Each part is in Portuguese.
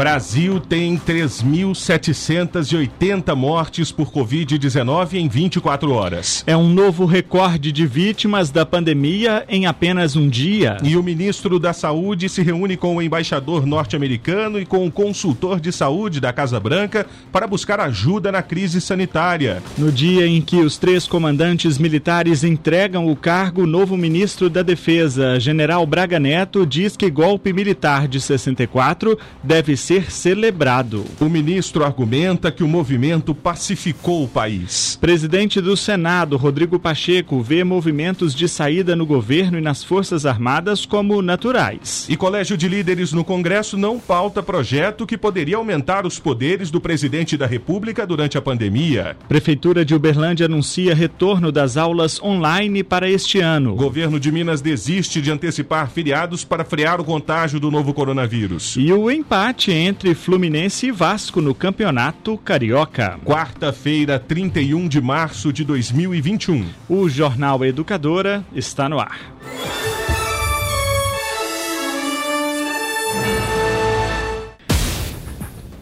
Brasil tem 3.780 mortes por Covid-19 em 24 horas. É um novo recorde de vítimas da pandemia em apenas um dia. E o ministro da Saúde se reúne com o embaixador norte-americano e com o consultor de saúde da Casa Branca para buscar ajuda na crise sanitária. No dia em que os três comandantes militares entregam o cargo, o novo ministro da Defesa, general Braga Neto, diz que golpe militar de 64 deve ser celebrado. O ministro argumenta que o movimento pacificou o país. Presidente do Senado, Rodrigo Pacheco, vê movimentos de saída no governo e nas Forças Armadas como naturais. E Colégio de Líderes no Congresso não pauta projeto que poderia aumentar os poderes do presidente da República durante a pandemia. Prefeitura de Uberlândia anuncia retorno das aulas online para este ano. Governo de Minas desiste de antecipar feriados para frear o contágio do novo coronavírus. E o empate entre Fluminense e Vasco no Campeonato Carioca. Quarta-feira, 31 de março de 2021. O Jornal Educadora está no ar.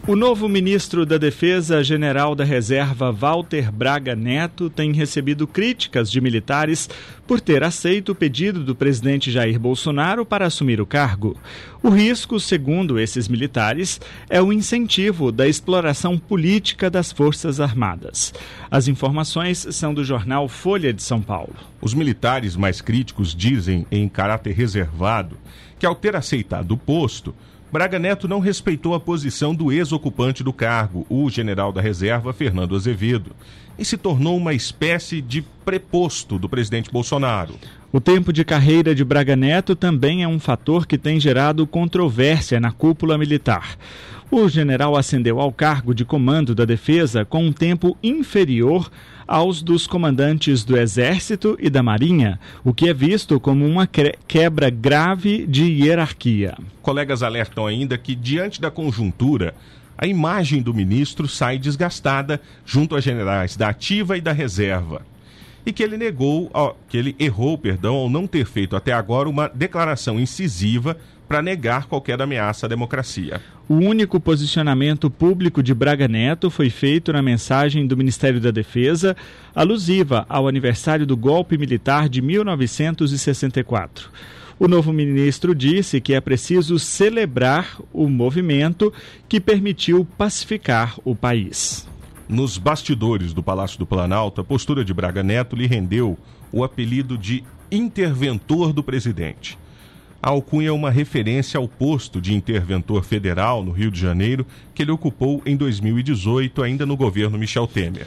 O novo ministro da Defesa, general da Reserva Walter Braga Neto, tem recebido críticas de militares por ter aceito o pedido do presidente Jair Bolsonaro para assumir o cargo. O risco, segundo esses militares, é o incentivo da exploração política das Forças Armadas. As informações são do jornal Folha de São Paulo. Os militares mais críticos dizem, em caráter reservado, que ao ter aceitado o posto, Braga Neto não respeitou a posição do ex-ocupante do cargo, o general da reserva Fernando Azevedo, e se tornou uma espécie de preposto do presidente Bolsonaro. O tempo de carreira de Braga Neto também é um fator que tem gerado controvérsia na cúpula militar. O general ascendeu ao cargo de comando da defesa com um tempo inferior aos dos comandantes do Exército e da Marinha, o que é visto como uma quebra grave de hierarquia. Colegas alertam ainda que, diante da conjuntura, a imagem do ministro sai desgastada junto a generais da ativa e da reserva. E que ele negou, que ele errou, perdão, ao não ter feito até agora uma declaração incisiva para negar qualquer ameaça à democracia. O único posicionamento público de Braga Neto foi feito na mensagem do Ministério da Defesa, alusiva ao aniversário do golpe militar de 1964. O novo ministro disse que é preciso celebrar o movimento que permitiu pacificar o país. Nos bastidores do Palácio do Planalto, a postura de Braga Neto lhe rendeu o apelido de interventor do presidente. A alcunha é uma referência ao posto de interventor federal no Rio de Janeiro que ele ocupou em 2018, ainda no governo Michel Temer.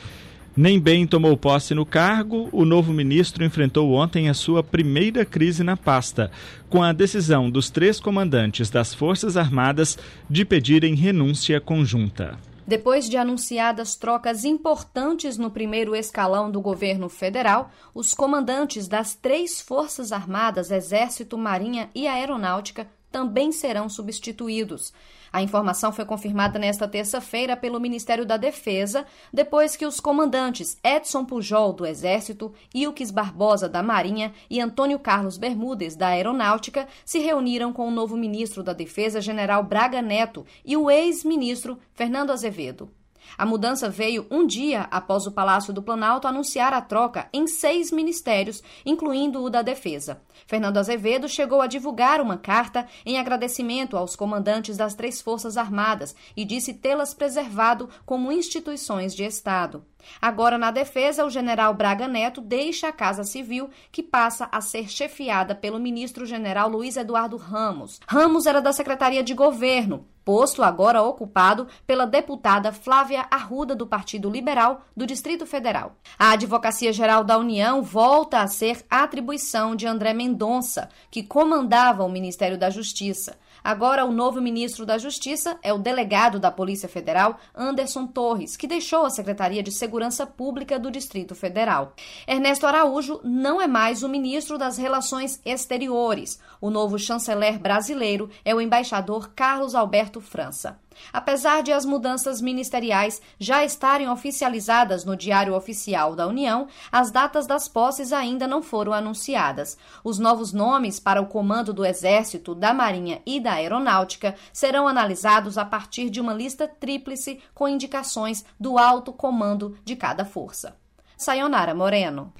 Nem bem tomou posse no cargo, o novo ministro enfrentou ontem a sua primeira crise na pasta, com a decisão dos três comandantes das Forças Armadas de pedirem renúncia conjunta. Depois de anunciadas trocas importantes no primeiro escalão do governo federal, os comandantes das três Forças Armadas, Exército, Marinha e Aeronáutica também serão substituídos. A informação foi confirmada nesta terça-feira pelo Ministério da Defesa, depois que os comandantes Edson Pujol, do Exército, Ilques Barbosa, da Marinha e Antônio Carlos Bermudes, da Aeronáutica, se reuniram com o novo ministro da Defesa, general Braga Neto, e o ex-ministro Fernando Azevedo. A mudança veio um dia após o Palácio do Planalto anunciar a troca em seis ministérios, incluindo o da Defesa. Fernando Azevedo chegou a divulgar uma carta em agradecimento aos comandantes das três Forças Armadas e disse tê-las preservado como instituições de Estado. Agora, na defesa, o general Braga Neto deixa a Casa Civil, que passa a ser chefiada pelo ministro-general Luiz Eduardo Ramos. Ramos era da Secretaria de Governo, posto agora ocupado pela deputada Flávia Arruda, do Partido Liberal do Distrito Federal. A Advocacia Geral da União volta a ser atribuição de André Mendonça, que comandava o Ministério da Justiça. Agora, o novo ministro da Justiça é o delegado da Polícia Federal, Anderson Torres, que deixou a Secretaria de Segurança Pública do Distrito Federal. Ernesto Araújo não é mais o ministro das Relações Exteriores. O novo chanceler brasileiro é o embaixador Carlos Alberto França. Apesar de as mudanças ministeriais já estarem oficializadas no Diário Oficial da União, as datas das posses ainda não foram anunciadas. Os novos nomes para o comando do Exército, da Marinha e da Aeronáutica serão analisados a partir de uma lista tríplice com indicações do alto comando de cada força. Sayonara Moreno.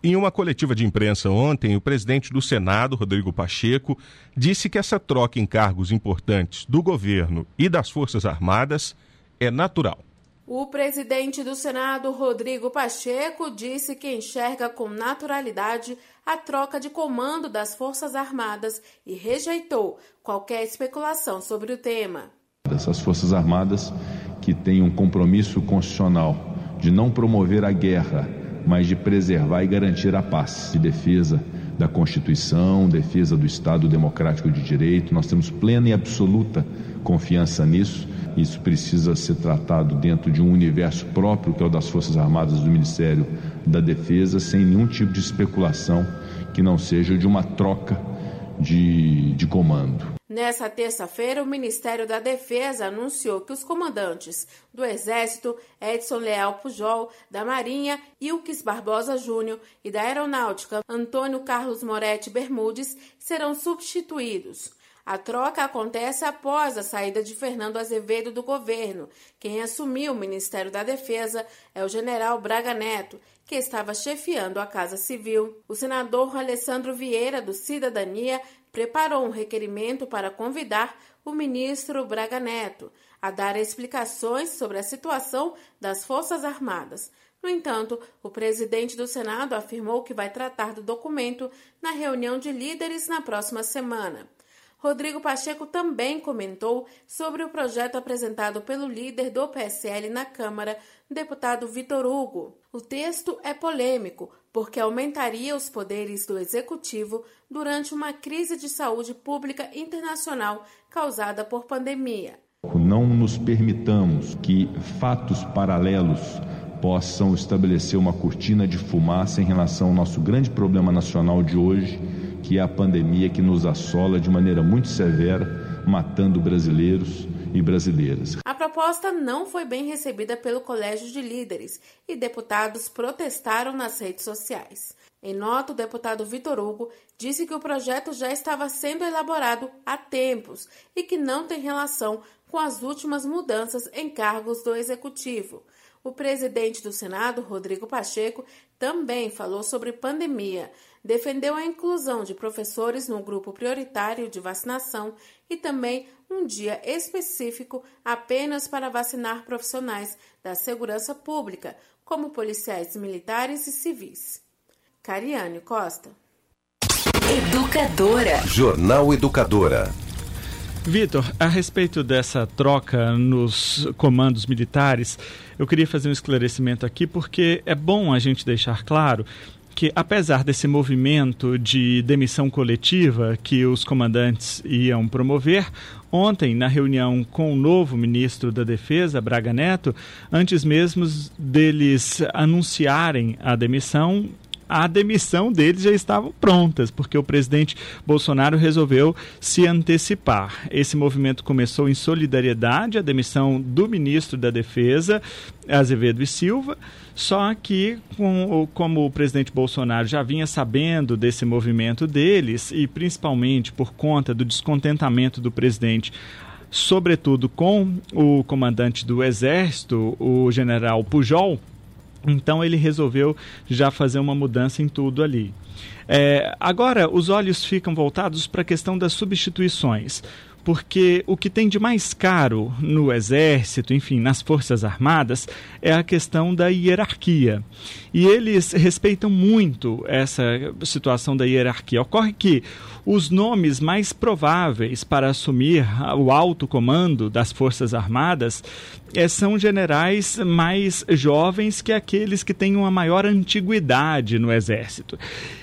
Em uma coletiva de imprensa ontem, o presidente do Senado, Rodrigo Pacheco, disse que essa troca em cargos importantes do governo e das Forças Armadas é natural. O presidente do Senado, Rodrigo Pacheco, disse que enxerga com naturalidade a troca de comando das Forças Armadas e rejeitou qualquer especulação sobre o tema. Essas Forças Armadas que têm um compromisso constitucional de não promover a guerra mas de preservar e garantir a paz, de defesa da Constituição, defesa do Estado democrático de direito. Nós temos plena e absoluta confiança nisso. Isso precisa ser tratado dentro de um universo próprio, que é o das Forças Armadas do Ministério da Defesa, sem nenhum tipo de especulação que não seja de uma troca de, de comando. Nessa terça-feira, o Ministério da Defesa anunciou que os comandantes do Exército, Edson Leal Pujol, da Marinha, Ilques Barbosa Júnior e da Aeronáutica, Antônio Carlos Moretti Bermudes, serão substituídos. A troca acontece após a saída de Fernando Azevedo do governo. Quem assumiu o Ministério da Defesa é o general Braga Neto, que estava chefiando a Casa Civil. O senador Alessandro Vieira, do Cidadania, preparou um requerimento para convidar o ministro Braga Neto a dar explicações sobre a situação das Forças Armadas. No entanto, o presidente do Senado afirmou que vai tratar do documento na reunião de líderes na próxima semana. Rodrigo Pacheco também comentou sobre o projeto apresentado pelo líder do PSL na Câmara, deputado Vitor Hugo. O texto é polêmico porque aumentaria os poderes do executivo durante uma crise de saúde pública internacional causada por pandemia. Não nos permitamos que fatos paralelos possam estabelecer uma cortina de fumaça em relação ao nosso grande problema nacional de hoje que é a pandemia que nos assola de maneira muito severa, matando brasileiros e brasileiras. A proposta não foi bem recebida pelo Colégio de Líderes e deputados protestaram nas redes sociais. Em nota, o deputado Vitor Hugo disse que o projeto já estava sendo elaborado há tempos e que não tem relação com as últimas mudanças em cargos do executivo. O presidente do Senado, Rodrigo Pacheco, também falou sobre pandemia, defendeu a inclusão de professores no grupo prioritário de vacinação e também um dia específico apenas para vacinar profissionais da segurança pública, como policiais militares e civis. Cariane Costa. Educadora. Jornal Educadora. Vitor, a respeito dessa troca nos comandos militares, eu queria fazer um esclarecimento aqui porque é bom a gente deixar claro que, apesar desse movimento de demissão coletiva que os comandantes iam promover, ontem, na reunião com o novo ministro da Defesa, Braga Neto, antes mesmo deles anunciarem a demissão, a demissão deles já estavam prontas, porque o presidente Bolsonaro resolveu se antecipar. Esse movimento começou em solidariedade à demissão do ministro da Defesa, Azevedo e Silva, só que com, como o presidente Bolsonaro já vinha sabendo desse movimento deles, e principalmente por conta do descontentamento do presidente sobretudo com o comandante do Exército, o general Pujol, então ele resolveu já fazer uma mudança em tudo ali. É, agora, os olhos ficam voltados para a questão das substituições. Porque o que tem de mais caro no Exército, enfim, nas Forças Armadas, é a questão da hierarquia. E eles respeitam muito essa situação da hierarquia. Ocorre que os nomes mais prováveis para assumir o alto comando das Forças Armadas é, são generais mais jovens que aqueles que têm uma maior antiguidade no Exército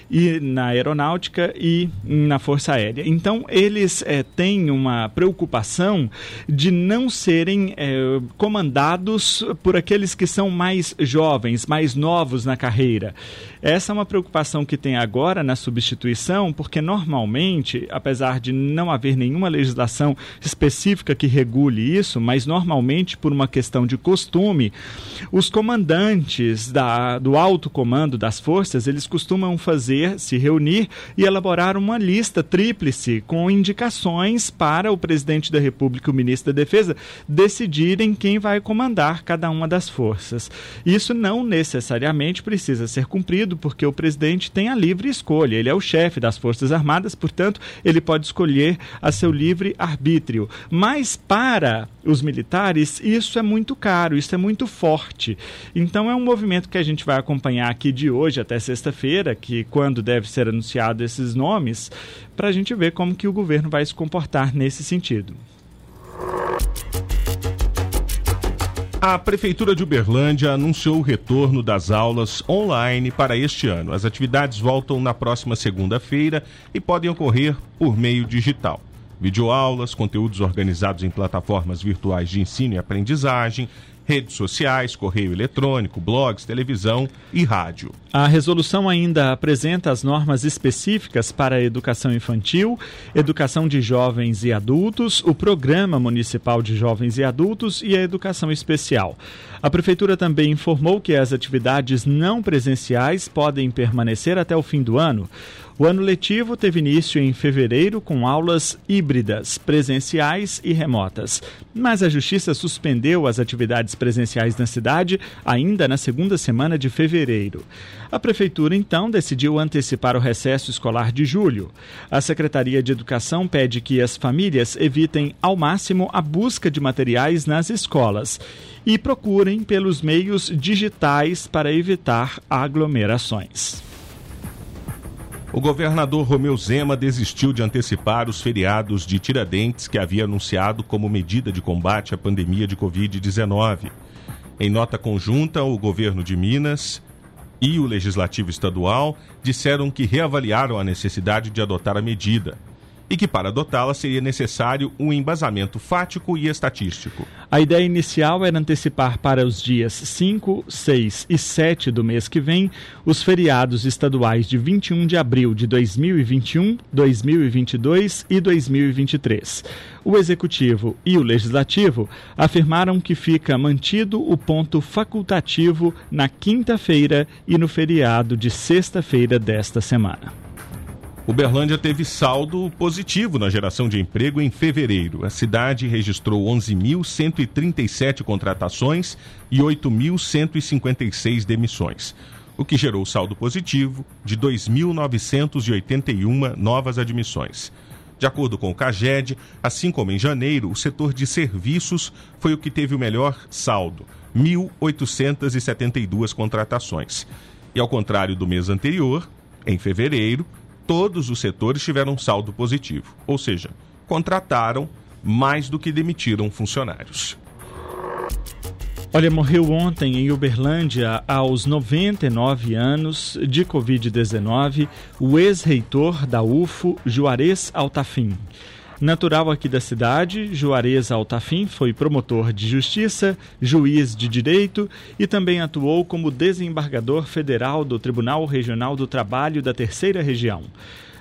e na aeronáutica e na Força Aérea. Então, eles é, têm uma preocupação de não serem é, comandados por aqueles que são mais jovens, mais novos na carreira. Essa é uma preocupação que tem agora na substituição, porque normalmente, apesar de não haver nenhuma legislação específica que regule isso, mas normalmente por uma questão de costume, os comandantes da, do alto comando das forças, eles costumam fazer, se reunir e elaborar uma lista tríplice com indicações para o presidente da República e o ministro da Defesa decidirem quem vai comandar cada uma das forças. Isso não necessariamente precisa ser cumprido porque o presidente tem a livre escolha. Ele é o chefe das Forças Armadas, portanto, ele pode escolher a seu livre arbítrio. Mas para os militares, isso é muito caro, isso é muito forte. Então é um movimento que a gente vai acompanhar aqui de hoje até sexta-feira, que quando deve ser anunciado esses nomes, para a gente ver como que o governo vai se comportar nesse sentido. A Prefeitura de Uberlândia anunciou o retorno das aulas online para este ano. As atividades voltam na próxima segunda-feira e podem ocorrer por meio digital. Videoaulas, conteúdos organizados em plataformas virtuais de ensino e aprendizagem, redes sociais, correio eletrônico, blogs, televisão e rádio. A resolução ainda apresenta as normas específicas para a educação infantil, educação de jovens e adultos, o Programa Municipal de Jovens e Adultos e a educação especial. A Prefeitura também informou que as atividades não presenciais podem permanecer até o fim do ano. O ano letivo teve início em fevereiro com aulas híbridas, presenciais e remotas. Mas a Justiça suspendeu as atividades presenciais na cidade ainda na segunda semana de fevereiro. A Prefeitura, então, decidiu antecipar o recesso escolar de julho. A Secretaria de Educação pede que as famílias evitem ao máximo a busca de materiais nas escolas e procurem pelos meios digitais para evitar aglomerações. O governador Romeu Zema desistiu de antecipar os feriados de Tiradentes que havia anunciado como medida de combate à pandemia de Covid-19. Em nota conjunta, o governo de Minas e o legislativo estadual disseram que reavaliaram a necessidade de adotar a medida e que para adotá-la seria necessário um embasamento fático e estatístico. A ideia inicial era antecipar para os dias 5, 6 e 7 do mês que vem os feriados estaduais de 21 de abril de 2021, 2022 e 2023. O executivo e o legislativo afirmaram que fica mantido o ponto facultativo na quinta-feira e no feriado de sexta-feira desta semana. Uberlândia teve saldo positivo na geração de emprego em fevereiro. A cidade registrou 11.137 contratações e 8.156 demissões, o que gerou saldo positivo de 2.981 novas admissões. De acordo com o CAGED, assim como em janeiro, o setor de serviços foi o que teve o melhor saldo, 1.872 contratações. E ao contrário do mês anterior, em fevereiro, todos os setores tiveram saldo positivo, ou seja, contrataram mais do que demitiram funcionários. Olha, morreu ontem em Uberlândia, aos 99 anos de Covid-19, o ex-reitor da UFO, Juarez Altafim. Natural aqui da cidade, Juarez Altafim foi promotor de justiça, juiz de direito e também atuou como desembargador federal do Tribunal Regional do Trabalho da Terceira Região.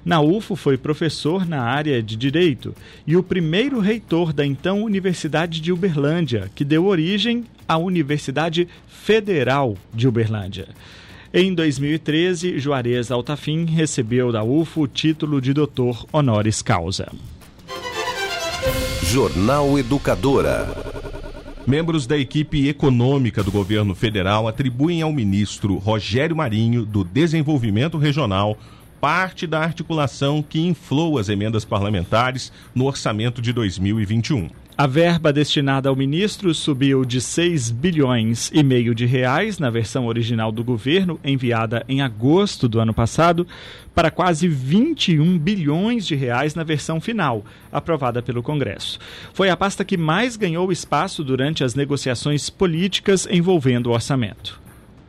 Na UFO foi professor na área de direito e o primeiro reitor da então Universidade de Uberlândia, que deu origem à Universidade Federal de Uberlândia. Em 2013, Juarez Altafim recebeu da UFO o título de doutor honoris causa. Jornal Educadora. Membros da equipe econômica do governo federal atribuem ao ministro Rogério Marinho, do Desenvolvimento Regional, parte da articulação que inflou as emendas parlamentares no orçamento de 2021. A verba destinada ao ministro subiu de 6 bilhões e meio de reais na versão original do governo, enviada em agosto do ano passado, para quase 21 bilhões de reais na versão final, aprovada pelo Congresso. Foi a pasta que mais ganhou espaço durante as negociações políticas envolvendo o orçamento.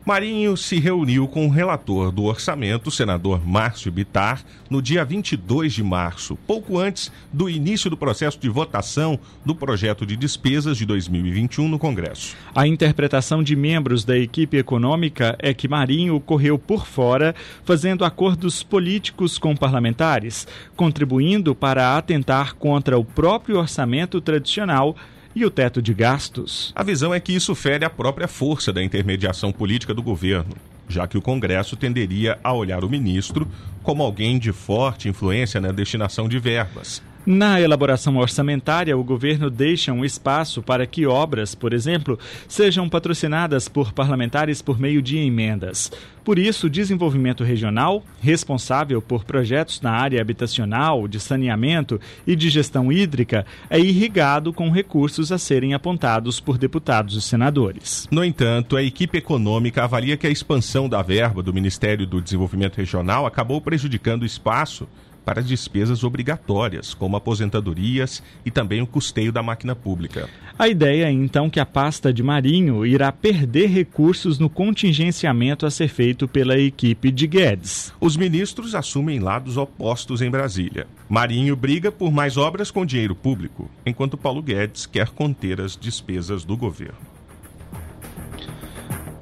Marinho se reuniu com o relator do orçamento, senador Márcio Bitar, no dia 22 de março, pouco antes do início do processo de votação do projeto de despesas de 2021 no Congresso. A interpretação de membros da equipe econômica é que Marinho correu por fora, fazendo acordos políticos com parlamentares, contribuindo para atentar contra o próprio orçamento tradicional e o teto de gastos. A visão é que isso fere a própria força da intermediação política do governo, já que o Congresso tenderia a olhar o ministro como alguém de forte influência na destinação de verbas. Na elaboração orçamentária, o governo deixa um espaço para que obras, por exemplo, sejam patrocinadas por parlamentares por meio de emendas. Por isso, o desenvolvimento regional, responsável por projetos na área habitacional, de saneamento e de gestão hídrica, é irrigado com recursos a serem apontados por deputados e senadores. No entanto, a equipe econômica avalia que a expansão da verba do Ministério do Desenvolvimento Regional acabou prejudicando o espaço para despesas obrigatórias, como aposentadorias e também o custeio da máquina pública. A ideia é então que a pasta de Marinho irá perder recursos no contingenciamento a ser feito pela equipe de Guedes. Os ministros assumem lados opostos em Brasília. Marinho briga por mais obras com dinheiro público, enquanto Paulo Guedes quer conter as despesas do governo.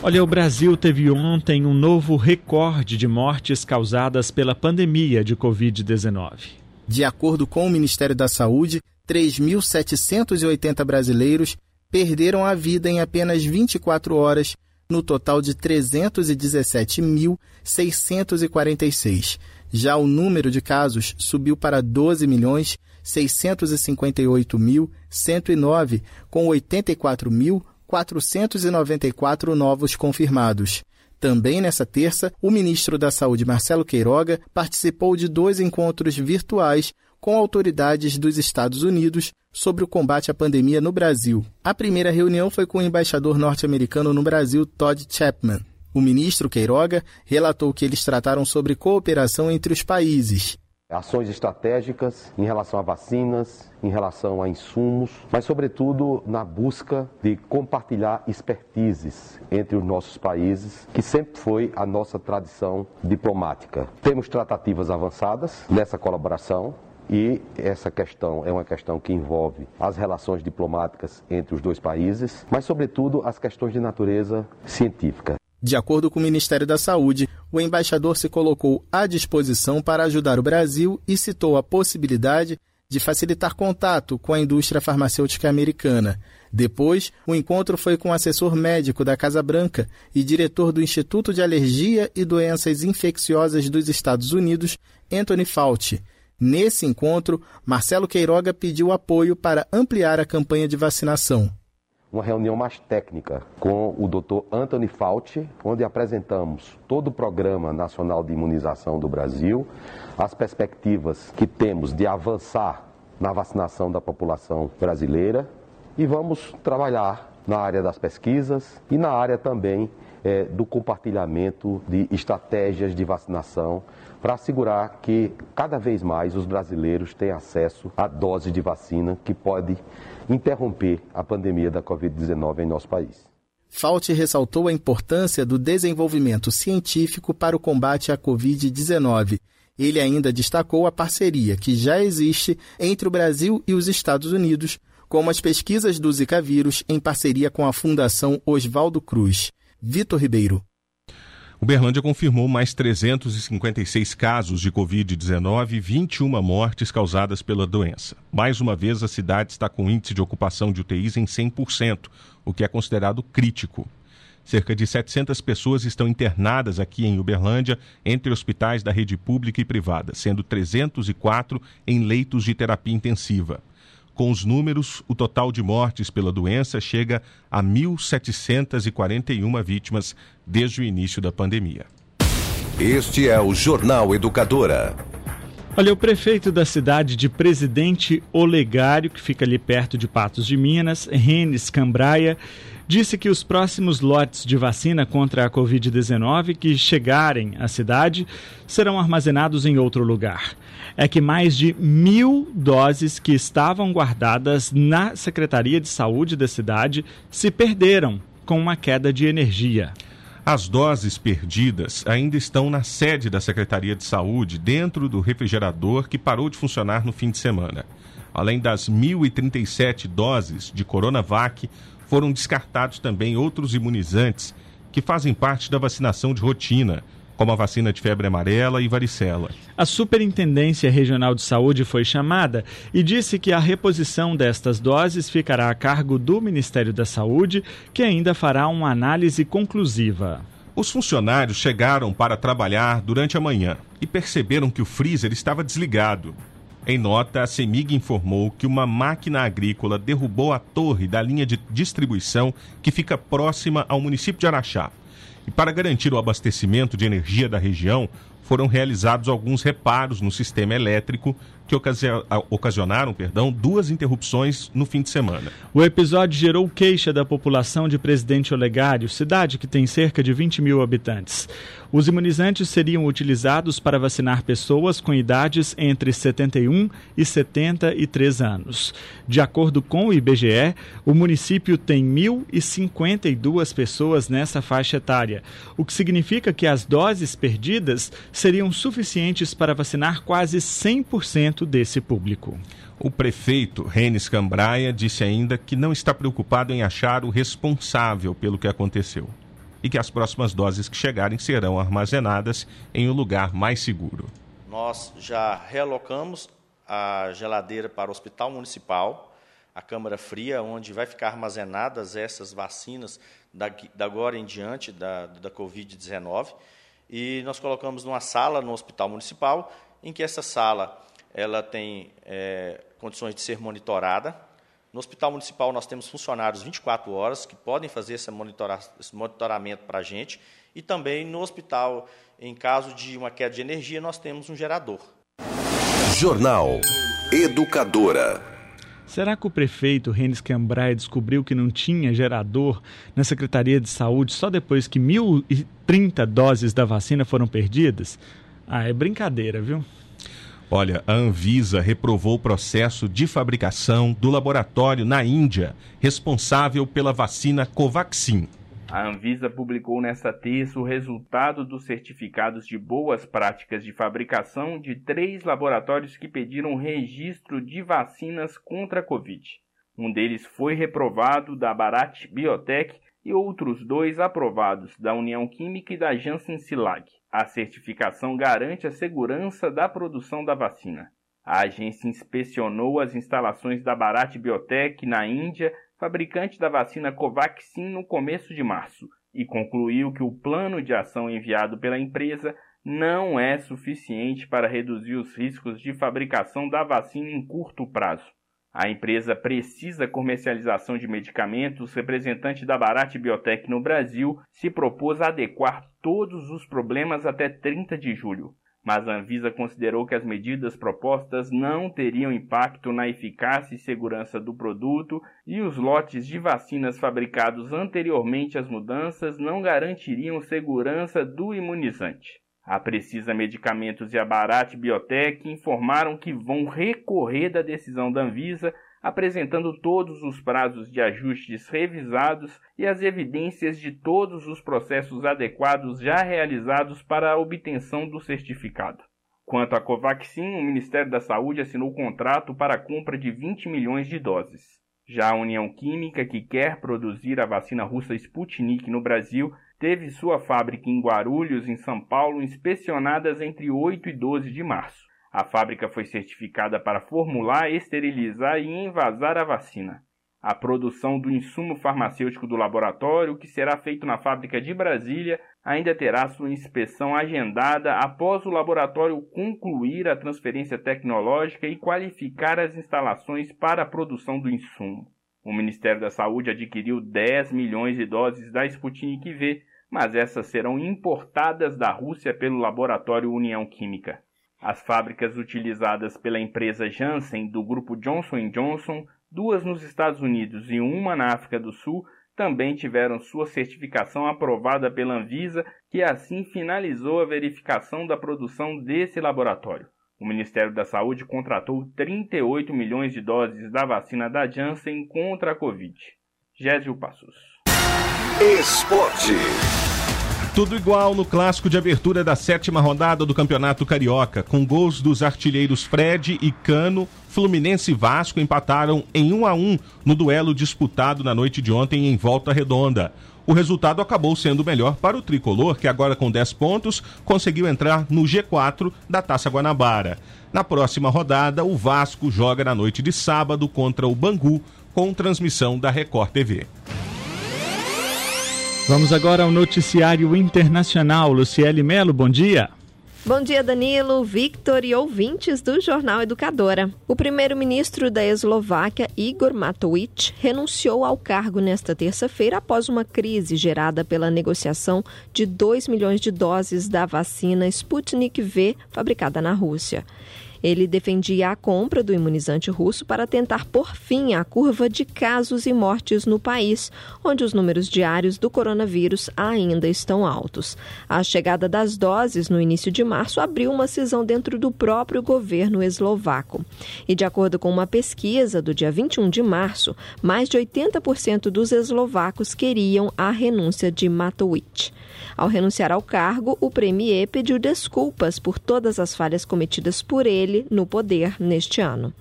Olha, o Brasil teve ontem um novo recorde de mortes causadas pela pandemia de Covid-19. De acordo com o Ministério da Saúde, 3.780 brasileiros perderam a vida em apenas 24 horas, no total de 317.646. Já o número de casos subiu para 12 milhões 658.109, com 84 mil 494 novos confirmados. Também nessa terça, o ministro da Saúde, Marcelo Queiroga, participou de dois encontros virtuais com autoridades dos Estados Unidos sobre o combate à pandemia no Brasil. A primeira reunião foi com o embaixador norte-americano no Brasil, Todd Chapman. O ministro Queiroga relatou que eles trataram sobre cooperação entre os países ações estratégicas em relação a vacinas, em relação a insumos, mas sobretudo na busca de compartilhar expertises entre os nossos países, que sempre foi a nossa tradição diplomática. Temos tratativas avançadas nessa colaboração, e essa questão é uma questão que envolve as relações diplomáticas entre os dois países, mas, sobretudo, as questões de natureza científica. De acordo com o Ministério da Saúde, o embaixador se colocou à disposição para ajudar o Brasil e citou a possibilidade de facilitar contato com a indústria farmacêutica americana. Depois, o encontro foi com o assessor médico da Casa Branca e diretor do Instituto de Alergia e Doenças Infecciosas dos Estados Unidos, Anthony Fauci. Nesse encontro, Marcelo Queiroga pediu apoio para ampliar a campanha de vacinação uma reunião mais técnica com o Dr. Anthony Fauci, onde apresentamos todo o Programa Nacional de Imunização do Brasil, as perspectivas que temos de avançar na vacinação da população brasileira e vamos trabalhar na área das pesquisas e na área também é, do compartilhamento de estratégias de vacinação para assegurar que cada vez mais os brasileiros têm acesso à dose de vacina que pode interromper a pandemia da Covid-19 em nosso país. Fauci ressaltou a importância do desenvolvimento científico para o combate à Covid-19. Ele ainda destacou a parceria que já existe entre o Brasil e os Estados Unidos, como as pesquisas do Zika vírus em parceria com a Fundação Oswaldo Cruz. Vitor Ribeiro. Uberlândia confirmou mais 356 casos de Covid-19 e 21 mortes causadas pela doença. Mais uma vez, a cidade está com índice de ocupação de UTIs em 100%, o que é considerado crítico. Cerca de 700 pessoas estão internadas aqui em Uberlândia, entre hospitais da rede pública e privada, sendo 304 em leitos de terapia intensiva. Com os números, o total de mortes pela doença chega a 1.741 vítimas desde o início da pandemia. Este é o Jornal Educadora. Olha, o prefeito da cidade de Presidente Olegário, que fica ali perto de Patos de Minas, Renes Cambraia, disse que os próximos lotes de vacina contra a Covid-19 que chegarem à cidade serão armazenados em outro lugar. É que mais de mil doses que estavam guardadas na Secretaria de Saúde da cidade se perderam com uma queda de energia. As doses perdidas ainda estão na sede da Secretaria de Saúde, dentro do refrigerador que parou de funcionar no fim de semana. Além das 1.037 doses de Coronavac, foram descartados também outros imunizantes que fazem parte da vacinação de rotina, como a vacina de febre amarela e varicela. A Superintendência Regional de Saúde foi chamada e disse que a reposição destas doses ficará a cargo do Ministério da Saúde, que ainda fará uma análise conclusiva. Os funcionários chegaram para trabalhar durante a manhã e perceberam que o freezer estava desligado. Em nota, a CEMIG informou que uma máquina agrícola derrubou a torre da linha de distribuição que fica próxima ao município de Araxá. E para garantir o abastecimento de energia da região, foram realizados alguns reparos no sistema elétrico que ocasionaram perdão, duas interrupções no fim de semana. O episódio gerou queixa da população de Presidente Olegário, cidade que tem cerca de 20 mil habitantes. Os imunizantes seriam utilizados para vacinar pessoas com idades entre 71 e 73 anos. De acordo com o IBGE, o município tem 1.052 pessoas nessa faixa etária, o que significa que as doses perdidas seriam suficientes para vacinar quase 100% desse público. O prefeito Renes Cambraia disse ainda que não está preocupado em achar o responsável pelo que aconteceu e que as próximas doses que chegarem serão armazenadas em um lugar mais seguro. Nós já realocamos a geladeira para o Hospital Municipal, a Câmara Fria, onde vai ficar armazenadas essas vacinas da, da agora em diante da, da Covid-19. E nós colocamos numa sala no Hospital Municipal, em que essa sala ela tem é, condições de ser monitorada no Hospital Municipal, nós temos funcionários 24 horas que podem fazer esse, monitora esse monitoramento para a gente. E também no hospital, em caso de uma queda de energia, nós temos um gerador. Jornal Educadora. Será que o prefeito Renes Cambrai descobriu que não tinha gerador na Secretaria de Saúde só depois que 1.030 doses da vacina foram perdidas? Ah, é brincadeira, viu? Olha, a Anvisa reprovou o processo de fabricação do laboratório na Índia, responsável pela vacina Covaxin. A Anvisa publicou nesta terça o resultado dos certificados de boas práticas de fabricação de três laboratórios que pediram registro de vacinas contra a Covid. Um deles foi reprovado da Bharat Biotech e outros dois aprovados da União Química e da Janssen Silag. A certificação garante a segurança da produção da vacina. A agência inspecionou as instalações da Bharat Biotech na Índia, fabricante da vacina Covaxin, no começo de março, e concluiu que o plano de ação enviado pela empresa não é suficiente para reduzir os riscos de fabricação da vacina em curto prazo. A empresa precisa comercialização de medicamentos. Representante da Bharat Biotech no Brasil se propôs a adequar todos os problemas até 30 de julho. Mas a Anvisa considerou que as medidas propostas não teriam impacto na eficácia e segurança do produto e os lotes de vacinas fabricados anteriormente às mudanças não garantiriam segurança do imunizante. A Precisa Medicamentos e a Bharat Biotech informaram que vão recorrer da decisão da Anvisa, apresentando todos os prazos de ajustes revisados e as evidências de todos os processos adequados já realizados para a obtenção do certificado. Quanto à Covaxin, o Ministério da Saúde assinou contrato para a compra de 20 milhões de doses. Já a União Química, que quer produzir a vacina russa Sputnik no Brasil, teve sua fábrica em Guarulhos, em São Paulo, inspecionadas entre 8 e 12 de março. A fábrica foi certificada para formular, esterilizar e envasar a vacina. A produção do insumo farmacêutico do laboratório, que será feito na fábrica de Brasília, ainda terá sua inspeção agendada após o laboratório concluir a transferência tecnológica e qualificar as instalações para a produção do insumo. O Ministério da Saúde adquiriu 10 milhões de doses da Sputnik V mas essas serão importadas da Rússia pelo laboratório União Química. As fábricas utilizadas pela empresa Janssen do grupo Johnson Johnson, duas nos Estados Unidos e uma na África do Sul, também tiveram sua certificação aprovada pela Anvisa, que assim finalizou a verificação da produção desse laboratório. O Ministério da Saúde contratou 38 milhões de doses da vacina da Janssen contra a Covid. Gésio Passos. Esporte. Tudo igual no clássico de abertura da sétima rodada do Campeonato Carioca, com gols dos artilheiros Fred e Cano. Fluminense e Vasco empataram em 1 a 1 no duelo disputado na noite de ontem em Volta Redonda. O resultado acabou sendo melhor para o tricolor, que agora com 10 pontos conseguiu entrar no G4 da Taça Guanabara. Na próxima rodada, o Vasco joga na noite de sábado contra o Bangu, com transmissão da Record TV. Vamos agora ao noticiário internacional. Luciele Melo, bom dia. Bom dia, Danilo, Victor e ouvintes do Jornal Educadora. O primeiro-ministro da Eslováquia, Igor Matovic, renunciou ao cargo nesta terça-feira após uma crise gerada pela negociação de 2 milhões de doses da vacina Sputnik V fabricada na Rússia. Ele defendia a compra do imunizante russo para tentar pôr fim à curva de casos e mortes no país, onde os números diários do coronavírus ainda estão altos. A chegada das doses no início de março abriu uma cisão dentro do próprio governo eslovaco. E de acordo com uma pesquisa do dia 21 de março, mais de 80% dos eslovacos queriam a renúncia de Matovic. Ao renunciar ao cargo, o premier pediu desculpas por todas as falhas cometidas por ele no poder neste ano.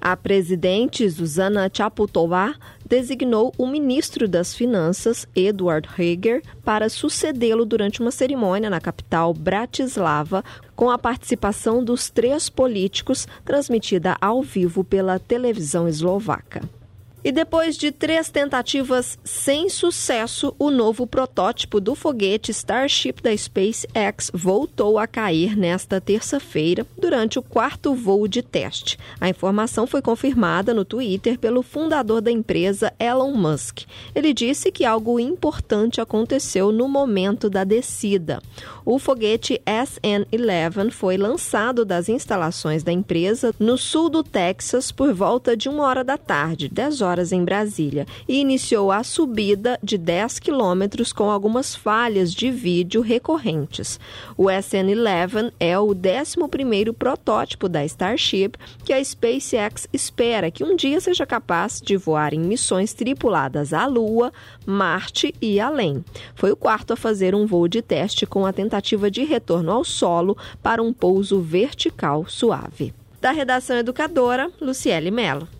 A presidente Zuzana Chaputova designou o ministro das Finanças, Edward Heger, para sucedê-lo durante uma cerimônia na capital Bratislava, com a participação dos três políticos, transmitida ao vivo pela televisão eslovaca. E depois de três tentativas sem sucesso, o novo protótipo do foguete Starship da SpaceX voltou a cair nesta terça-feira durante o quarto voo de teste. A informação foi confirmada no Twitter pelo fundador da empresa, Elon Musk. Ele disse que algo importante aconteceu no momento da descida. O foguete SN-11 foi lançado das instalações da empresa no sul do Texas por volta de uma hora da tarde, 10 horas horas em Brasília e iniciou a subida de 10 quilômetros com algumas falhas de vídeo recorrentes. O SN-11 é o 11º protótipo da Starship que a SpaceX espera que um dia seja capaz de voar em missões tripuladas à Lua, Marte e além. Foi o quarto a fazer um voo de teste com a tentativa de retorno ao solo para um pouso vertical suave. Da redação educadora, Luciele Mello.